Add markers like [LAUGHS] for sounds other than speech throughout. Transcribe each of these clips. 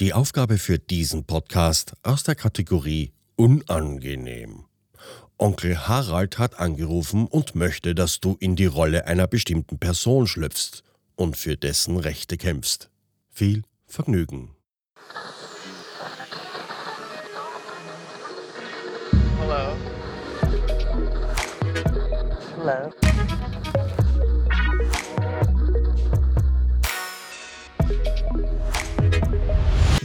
Die Aufgabe für diesen Podcast aus der Kategorie Unangenehm. Onkel Harald hat angerufen und möchte, dass du in die Rolle einer bestimmten Person schlüpfst und für dessen Rechte kämpfst. Viel Vergnügen. Hello. Hello.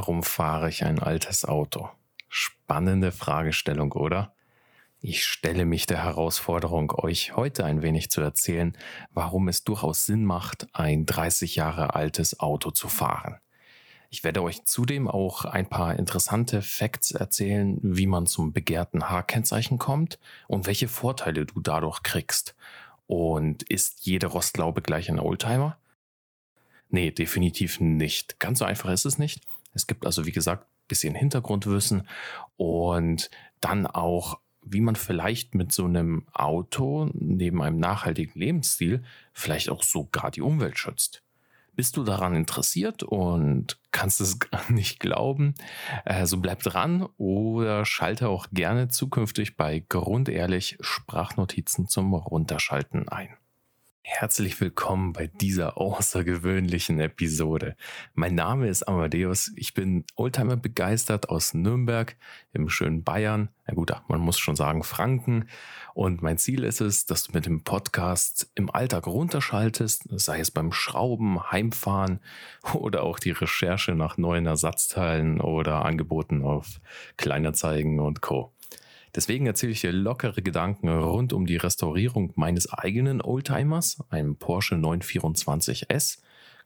Warum fahre ich ein altes Auto? Spannende Fragestellung, oder? Ich stelle mich der Herausforderung, euch heute ein wenig zu erzählen, warum es durchaus Sinn macht, ein 30 Jahre altes Auto zu fahren. Ich werde euch zudem auch ein paar interessante Facts erzählen, wie man zum begehrten H-Kennzeichen kommt und welche Vorteile du dadurch kriegst. Und ist jede Rostlaube gleich ein Oldtimer? Nee, definitiv nicht. Ganz so einfach ist es nicht. Es gibt also, wie gesagt, bisschen Hintergrundwissen und dann auch, wie man vielleicht mit so einem Auto neben einem nachhaltigen Lebensstil vielleicht auch sogar die Umwelt schützt. Bist du daran interessiert und kannst es [LAUGHS] nicht glauben? Äh, so bleib dran oder schalte auch gerne zukünftig bei Grundehrlich Sprachnotizen zum Runterschalten ein. Herzlich willkommen bei dieser außergewöhnlichen Episode. Mein Name ist Amadeus. Ich bin Oldtimer begeistert aus Nürnberg im schönen Bayern. Na gut, man muss schon sagen Franken. Und mein Ziel ist es, dass du mit dem Podcast im Alltag runterschaltest, sei es beim Schrauben, Heimfahren oder auch die Recherche nach neuen Ersatzteilen oder Angeboten auf Kleinerzeigen und Co. Deswegen erzähle ich dir lockere Gedanken rund um die Restaurierung meines eigenen Oldtimers, einem Porsche 924S,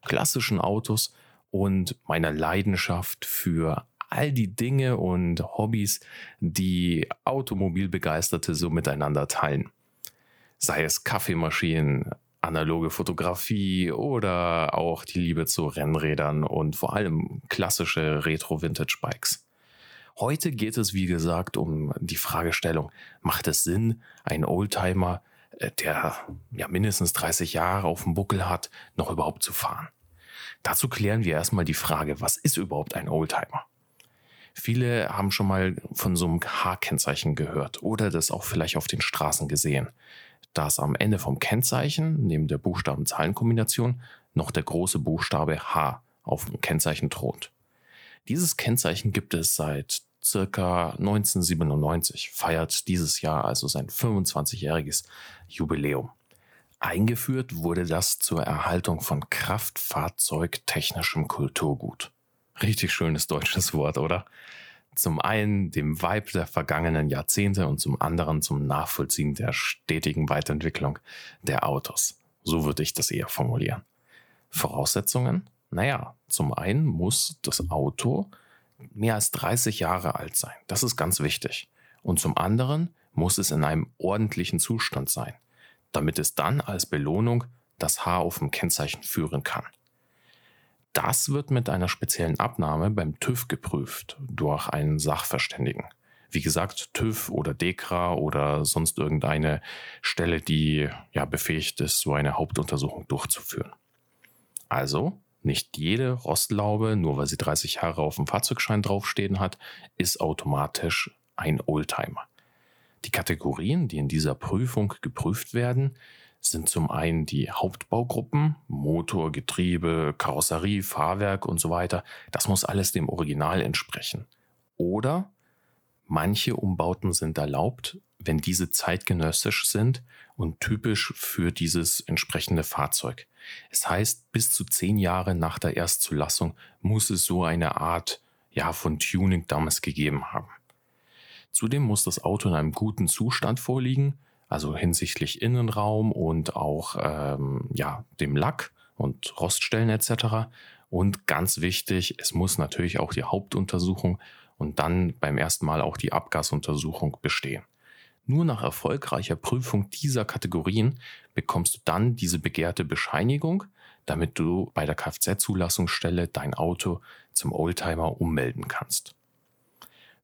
klassischen Autos und meiner Leidenschaft für all die Dinge und Hobbys, die Automobilbegeisterte so miteinander teilen. Sei es Kaffeemaschinen, analoge Fotografie oder auch die Liebe zu Rennrädern und vor allem klassische Retro-Vintage-Bikes. Heute geht es, wie gesagt, um die Fragestellung, macht es Sinn, einen Oldtimer, äh, der ja mindestens 30 Jahre auf dem Buckel hat, noch überhaupt zu fahren? Dazu klären wir erstmal die Frage, was ist überhaupt ein Oldtimer? Viele haben schon mal von so einem H-Kennzeichen gehört oder das auch vielleicht auf den Straßen gesehen. Dass am Ende vom Kennzeichen, neben der Buchstaben-Zahlen-Kombination, noch der große Buchstabe H auf dem Kennzeichen thront. Dieses Kennzeichen gibt es seit circa 1997, feiert dieses Jahr also sein 25-jähriges Jubiläum. Eingeführt wurde das zur Erhaltung von kraftfahrzeugtechnischem Kulturgut. Richtig schönes deutsches Wort, oder? Zum einen dem Vibe der vergangenen Jahrzehnte und zum anderen zum Nachvollziehen der stetigen Weiterentwicklung der Autos. So würde ich das eher formulieren. Voraussetzungen? Naja, zum einen muss das Auto mehr als 30 Jahre alt sein. Das ist ganz wichtig. Und zum anderen muss es in einem ordentlichen Zustand sein, damit es dann als Belohnung das Haar auf dem Kennzeichen führen kann. Das wird mit einer speziellen Abnahme beim TÜV geprüft durch einen Sachverständigen. Wie gesagt, TÜV oder DEKRA oder sonst irgendeine Stelle, die ja befähigt ist, so eine Hauptuntersuchung durchzuführen. Also, nicht jede Rostlaube, nur weil sie 30 Jahre auf dem Fahrzeugschein draufstehen hat, ist automatisch ein Oldtimer. Die Kategorien, die in dieser Prüfung geprüft werden, sind zum einen die Hauptbaugruppen, Motor, Getriebe, Karosserie, Fahrwerk und so weiter. Das muss alles dem Original entsprechen. Oder manche Umbauten sind erlaubt, wenn diese zeitgenössisch sind und typisch für dieses entsprechende Fahrzeug. Es heißt, bis zu zehn Jahre nach der Erstzulassung muss es so eine Art ja, von Tuning damals gegeben haben. Zudem muss das Auto in einem guten Zustand vorliegen, also hinsichtlich Innenraum und auch ähm, ja, dem Lack und Roststellen etc. Und ganz wichtig, es muss natürlich auch die Hauptuntersuchung und dann beim ersten Mal auch die Abgasuntersuchung bestehen. Nur nach erfolgreicher Prüfung dieser Kategorien bekommst du dann diese begehrte Bescheinigung, damit du bei der Kfz-Zulassungsstelle dein Auto zum Oldtimer ummelden kannst.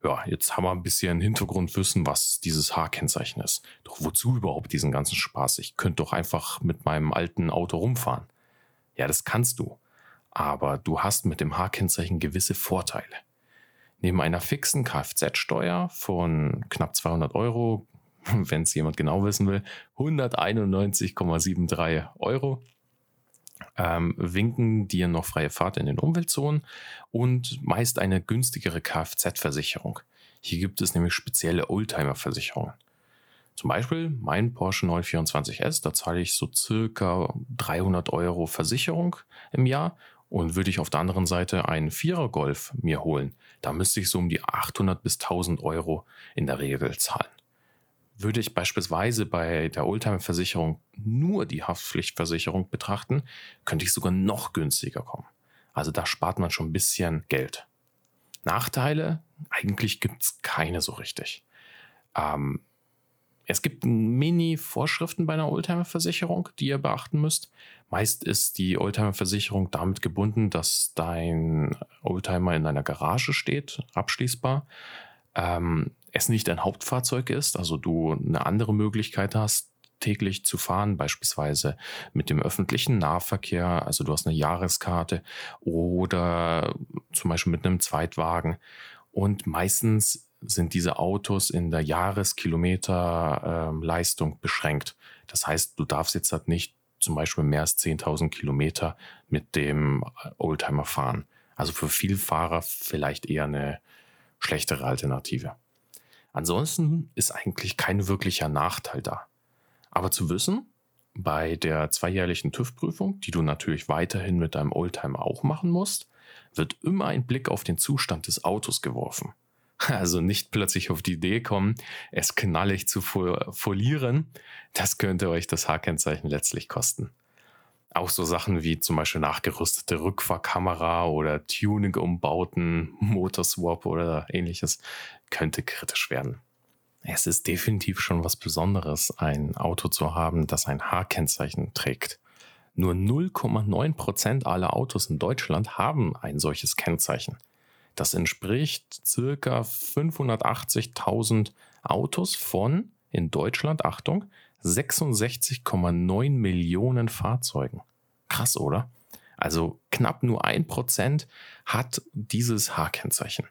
Ja, jetzt haben wir ein bisschen Hintergrundwissen, was dieses H-Kennzeichen ist. Doch wozu überhaupt diesen ganzen Spaß? Ich könnte doch einfach mit meinem alten Auto rumfahren. Ja, das kannst du. Aber du hast mit dem H-Kennzeichen gewisse Vorteile. Neben einer fixen Kfz-Steuer von knapp 200 Euro, [LAUGHS] wenn es jemand genau wissen will, 191,73 Euro, ähm, winken dir noch freie Fahrt in den Umweltzonen und meist eine günstigere Kfz-Versicherung. Hier gibt es nämlich spezielle Oldtimer-Versicherungen. Zum Beispiel mein Porsche 924S, da zahle ich so circa 300 Euro Versicherung im Jahr und würde ich auf der anderen Seite einen Vierer Golf mir holen, da müsste ich so um die 800 bis 1000 Euro in der Regel zahlen. Würde ich beispielsweise bei der Oldtimer-Versicherung nur die Haftpflichtversicherung betrachten, könnte ich sogar noch günstiger kommen. Also da spart man schon ein bisschen Geld. Nachteile? Eigentlich gibt es keine so richtig. Ähm, es gibt Mini-Vorschriften bei einer Oldtimer-Versicherung, die ihr beachten müsst. Meist ist die Oldtimer-Versicherung damit gebunden, dass dein Oldtimer in einer Garage steht, abschließbar. Ähm, es nicht ein Hauptfahrzeug ist, also du eine andere Möglichkeit hast, täglich zu fahren, beispielsweise mit dem öffentlichen Nahverkehr, also du hast eine Jahreskarte oder zum Beispiel mit einem Zweitwagen. Und meistens sind diese Autos in der Jahreskilometerleistung ähm, beschränkt. Das heißt, du darfst jetzt halt nicht zum Beispiel mehr als 10.000 Kilometer mit dem Oldtimer fahren. Also für Vielfahrer vielleicht eher eine schlechtere Alternative. Ansonsten ist eigentlich kein wirklicher Nachteil da. Aber zu wissen, bei der zweijährlichen TÜV-Prüfung, die du natürlich weiterhin mit deinem Oldtimer auch machen musst, wird immer ein Blick auf den Zustand des Autos geworfen. Also nicht plötzlich auf die Idee kommen, es knallig zu folieren. Das könnte euch das H-Kennzeichen letztlich kosten. Auch so Sachen wie zum Beispiel nachgerüstete Rückfahrkamera oder Tuning-Umbauten, Motorswap oder ähnliches könnte kritisch werden. Es ist definitiv schon was Besonderes, ein Auto zu haben, das ein H-Kennzeichen trägt. Nur 0,9% aller Autos in Deutschland haben ein solches Kennzeichen. Das entspricht circa 580.000 Autos von, in Deutschland, Achtung, 66,9 Millionen Fahrzeugen. Krass, oder? Also knapp nur ein Prozent hat dieses H-Kennzeichen.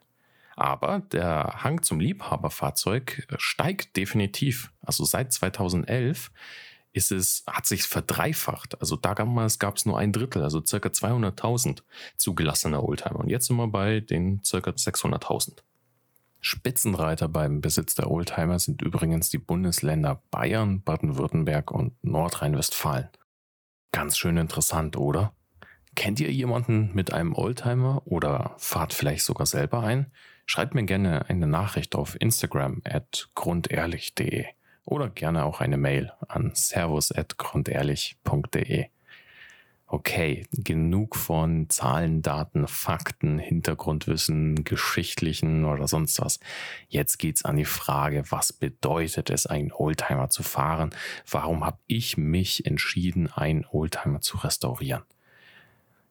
Aber der Hang zum Liebhaberfahrzeug steigt definitiv. Also seit 2011 ist es, hat sich verdreifacht. Also damals gab es nur ein Drittel, also circa 200.000 zugelassene Oldtimer. Und jetzt sind wir bei den circa 600.000. Spitzenreiter beim Besitz der Oldtimer sind übrigens die Bundesländer Bayern, Baden-Württemberg und Nordrhein-Westfalen. Ganz schön interessant, oder? Kennt ihr jemanden mit einem Oldtimer oder fahrt vielleicht sogar selber ein? Schreibt mir gerne eine Nachricht auf Instagram at grundehrlich.de oder gerne auch eine Mail an servus.grundehrlich.de. Okay, genug von Zahlen, Daten, Fakten, Hintergrundwissen, geschichtlichen oder sonst was. Jetzt geht's an die Frage, was bedeutet es, einen Oldtimer zu fahren? Warum habe ich mich entschieden, einen Oldtimer zu restaurieren?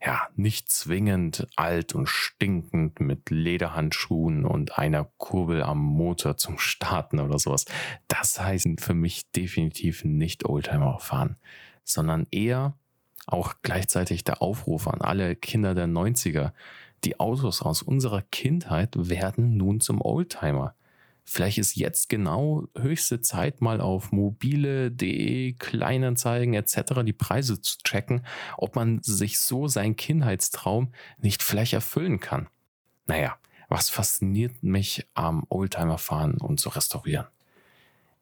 Ja, nicht zwingend alt und stinkend mit Lederhandschuhen und einer Kurbel am Motor zum Starten oder sowas. Das heißt für mich definitiv nicht Oldtimer fahren, sondern eher auch gleichzeitig der Aufruf an alle Kinder der 90er. Die Autos aus unserer Kindheit werden nun zum Oldtimer. Vielleicht ist jetzt genau höchste Zeit, mal auf mobile.de, Kleinanzeigen etc. die Preise zu checken, ob man sich so seinen Kindheitstraum nicht vielleicht erfüllen kann. Naja, was fasziniert mich am Oldtimerfahren und zu restaurieren?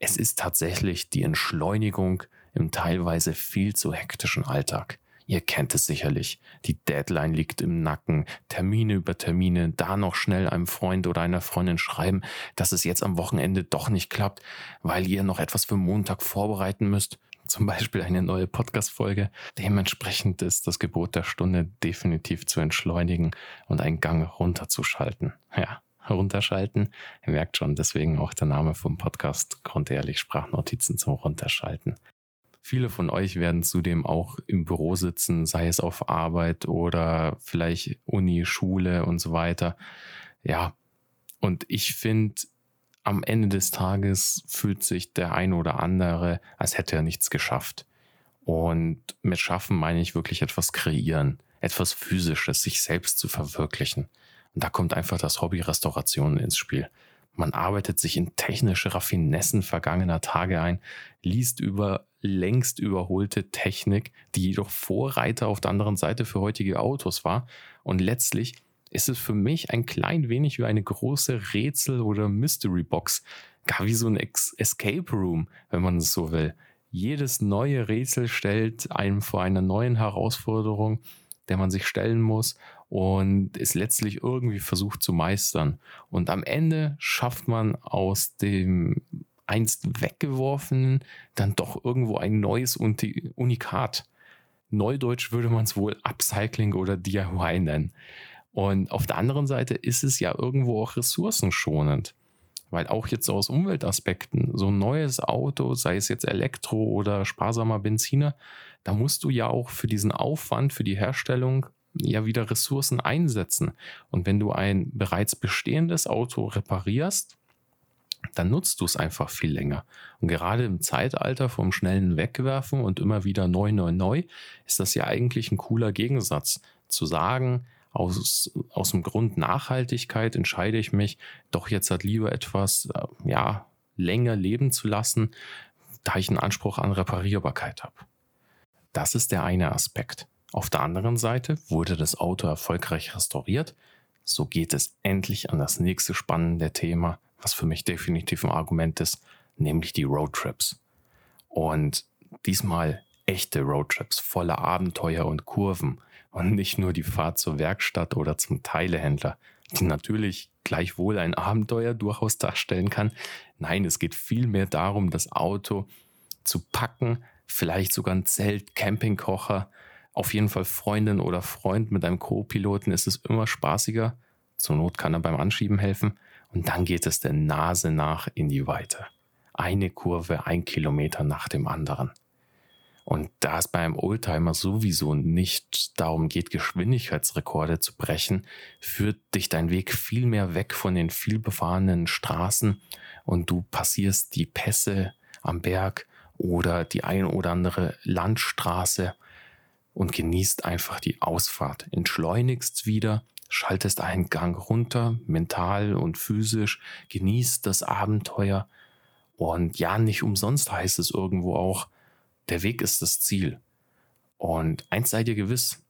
Es ist tatsächlich die Entschleunigung im teilweise viel zu hektischen Alltag. Ihr kennt es sicherlich. Die Deadline liegt im Nacken, Termine über Termine, da noch schnell einem Freund oder einer Freundin schreiben, dass es jetzt am Wochenende doch nicht klappt, weil ihr noch etwas für Montag vorbereiten müsst. Zum Beispiel eine neue Podcast-Folge. Dementsprechend ist das Gebot der Stunde definitiv zu entschleunigen und einen Gang runterzuschalten. Ja, runterschalten. Ihr merkt schon, deswegen auch der Name vom Podcast Grundehrlich Sprachnotizen zum Runterschalten. Viele von euch werden zudem auch im Büro sitzen, sei es auf Arbeit oder vielleicht Uni, Schule und so weiter. Ja, und ich finde, am Ende des Tages fühlt sich der eine oder andere, als hätte er nichts geschafft. Und mit Schaffen meine ich wirklich etwas kreieren, etwas Physisches, sich selbst zu verwirklichen. Und da kommt einfach das Hobby Restauration ins Spiel. Man arbeitet sich in technische Raffinessen vergangener Tage ein, liest über längst überholte Technik, die jedoch Vorreiter auf der anderen Seite für heutige Autos war. Und letztlich ist es für mich ein klein wenig wie eine große Rätsel- oder Mystery-Box. Gar wie so ein Escape Room, wenn man es so will. Jedes neue Rätsel stellt einem vor einer neuen Herausforderung, der man sich stellen muss und es letztlich irgendwie versucht zu meistern. Und am Ende schafft man aus dem einst weggeworfenen dann doch irgendwo ein neues Unikat. Neudeutsch würde man es wohl Upcycling oder DIY nennen. Und auf der anderen Seite ist es ja irgendwo auch ressourcenschonend. Weil auch jetzt aus Umweltaspekten, so ein neues Auto, sei es jetzt Elektro oder sparsamer Benziner, da musst du ja auch für diesen Aufwand, für die Herstellung ja wieder Ressourcen einsetzen. Und wenn du ein bereits bestehendes Auto reparierst, dann nutzt du es einfach viel länger. Und gerade im Zeitalter vom schnellen Wegwerfen und immer wieder neu, neu, neu, ist das ja eigentlich ein cooler Gegensatz. Zu sagen, aus, aus dem Grund Nachhaltigkeit entscheide ich mich, doch jetzt halt lieber etwas, äh, ja, länger leben zu lassen, da ich einen Anspruch an Reparierbarkeit habe. Das ist der eine Aspekt. Auf der anderen Seite wurde das Auto erfolgreich restauriert. So geht es endlich an das nächste spannende Thema, was für mich definitiv ein Argument ist, nämlich die Roadtrips. Und diesmal echte Roadtrips voller Abenteuer und Kurven und nicht nur die Fahrt zur Werkstatt oder zum Teilehändler, die natürlich gleichwohl ein Abenteuer durchaus darstellen kann. Nein, es geht vielmehr darum, das Auto zu packen, vielleicht sogar ein Zelt, Campingkocher, auf jeden Fall Freundin oder Freund mit einem Co-Piloten ist es immer spaßiger. Zur Not kann er beim Anschieben helfen. Und dann geht es der Nase nach in die Weite. Eine Kurve, ein Kilometer nach dem anderen. Und da es beim Oldtimer sowieso nicht darum geht, Geschwindigkeitsrekorde zu brechen, führt dich dein Weg viel mehr weg von den vielbefahrenen Straßen und du passierst die Pässe am Berg oder die ein oder andere Landstraße und genießt einfach die Ausfahrt. Entschleunigst wieder, schaltest einen Gang runter, mental und physisch, genießt das Abenteuer. Und ja, nicht umsonst heißt es irgendwo auch, der Weg ist das Ziel. Und eins sei dir gewiss,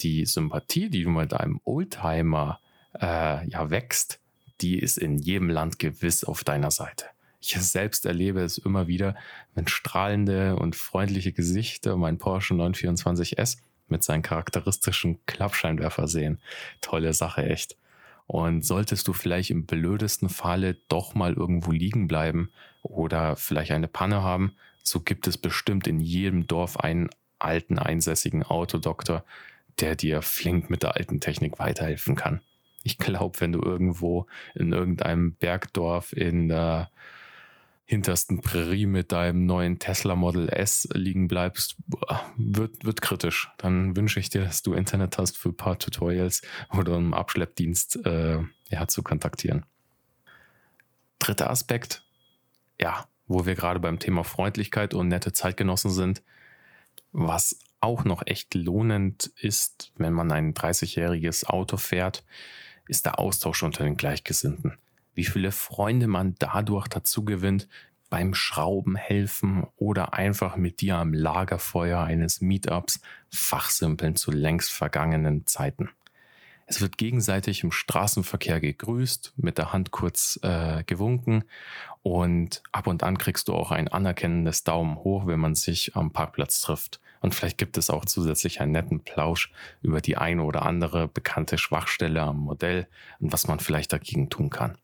die Sympathie, die du mit deinem Oldtimer äh, ja wächst, die ist in jedem Land gewiss auf deiner Seite. Ich selbst erlebe es immer wieder, wenn strahlende und freundliche Gesichter mein Porsche 924S mit seinen charakteristischen Klappscheinwerfer sehen. Tolle Sache, echt. Und solltest du vielleicht im blödesten Falle doch mal irgendwo liegen bleiben oder vielleicht eine Panne haben, so gibt es bestimmt in jedem Dorf einen alten einsässigen Autodoktor, der dir flink mit der alten Technik weiterhelfen kann. Ich glaube, wenn du irgendwo in irgendeinem Bergdorf in der hintersten Prärie mit deinem neuen Tesla Model S liegen bleibst, wird, wird kritisch. Dann wünsche ich dir, dass du Internet hast für ein paar Tutorials oder einen Abschleppdienst äh, ja, zu kontaktieren. Dritter Aspekt, ja, wo wir gerade beim Thema Freundlichkeit und nette Zeitgenossen sind, was auch noch echt lohnend ist, wenn man ein 30-jähriges Auto fährt, ist der Austausch unter den Gleichgesinnten wie viele Freunde man dadurch dazu gewinnt, beim Schrauben helfen oder einfach mit dir am Lagerfeuer eines Meetups fachsimpeln zu längst vergangenen Zeiten. Es wird gegenseitig im Straßenverkehr gegrüßt, mit der Hand kurz äh, gewunken und ab und an kriegst du auch ein anerkennendes Daumen hoch, wenn man sich am Parkplatz trifft Und vielleicht gibt es auch zusätzlich einen netten Plausch über die eine oder andere bekannte Schwachstelle am Modell und was man vielleicht dagegen tun kann.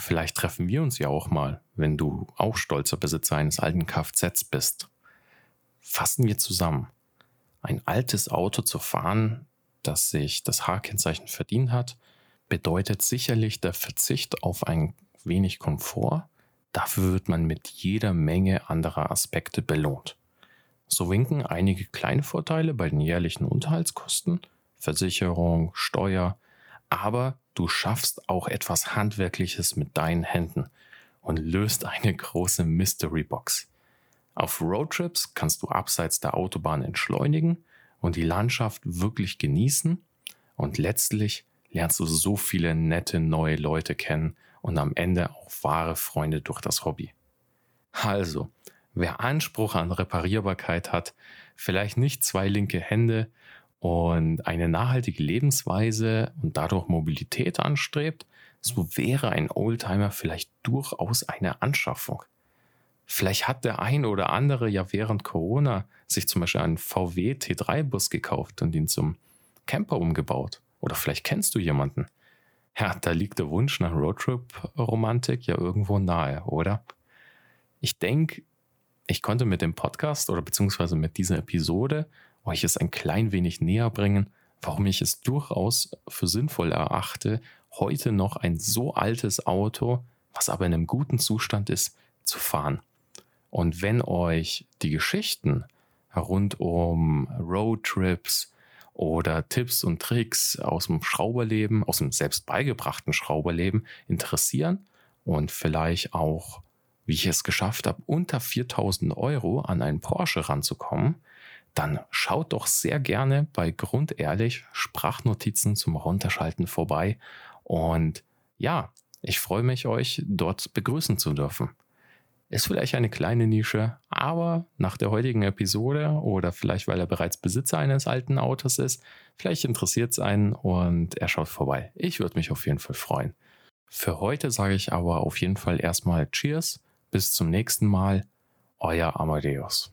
Vielleicht treffen wir uns ja auch mal, wenn du auch stolzer Besitzer eines alten Kfz bist. Fassen wir zusammen. Ein altes Auto zu fahren, das sich das H-Kennzeichen verdient hat, bedeutet sicherlich der Verzicht auf ein wenig Komfort. Dafür wird man mit jeder Menge anderer Aspekte belohnt. So winken einige kleine Vorteile bei den jährlichen Unterhaltskosten, Versicherung, Steuer, aber du schaffst auch etwas Handwerkliches mit deinen Händen und löst eine große Mystery Box. Auf Roadtrips kannst du abseits der Autobahn entschleunigen und die Landschaft wirklich genießen und letztlich lernst du so viele nette neue Leute kennen und am Ende auch wahre Freunde durch das Hobby. Also, wer Anspruch an Reparierbarkeit hat, vielleicht nicht zwei linke Hände und eine nachhaltige Lebensweise und dadurch Mobilität anstrebt, so wäre ein Oldtimer vielleicht durchaus eine Anschaffung. Vielleicht hat der ein oder andere ja während Corona sich zum Beispiel einen VW T3-Bus gekauft und ihn zum Camper umgebaut. Oder vielleicht kennst du jemanden. Ja, da liegt der Wunsch nach Roadtrip-Romantik ja irgendwo nahe, oder? Ich denke, ich konnte mit dem Podcast oder beziehungsweise mit dieser Episode euch es ein klein wenig näher bringen, warum ich es durchaus für sinnvoll erachte, heute noch ein so altes Auto, was aber in einem guten Zustand ist, zu fahren. Und wenn euch die Geschichten rund um Roadtrips oder Tipps und Tricks aus dem Schrauberleben, aus dem selbst beigebrachten Schrauberleben interessieren und vielleicht auch, wie ich es geschafft habe, unter 4000 Euro an einen Porsche ranzukommen, dann schaut doch sehr gerne bei Grundehrlich Sprachnotizen zum Runterschalten vorbei. Und ja, ich freue mich, euch dort begrüßen zu dürfen. Ist vielleicht eine kleine Nische, aber nach der heutigen Episode oder vielleicht weil er bereits Besitzer eines alten Autos ist, vielleicht interessiert es einen und er schaut vorbei. Ich würde mich auf jeden Fall freuen. Für heute sage ich aber auf jeden Fall erstmal Cheers, bis zum nächsten Mal, euer Amadeus.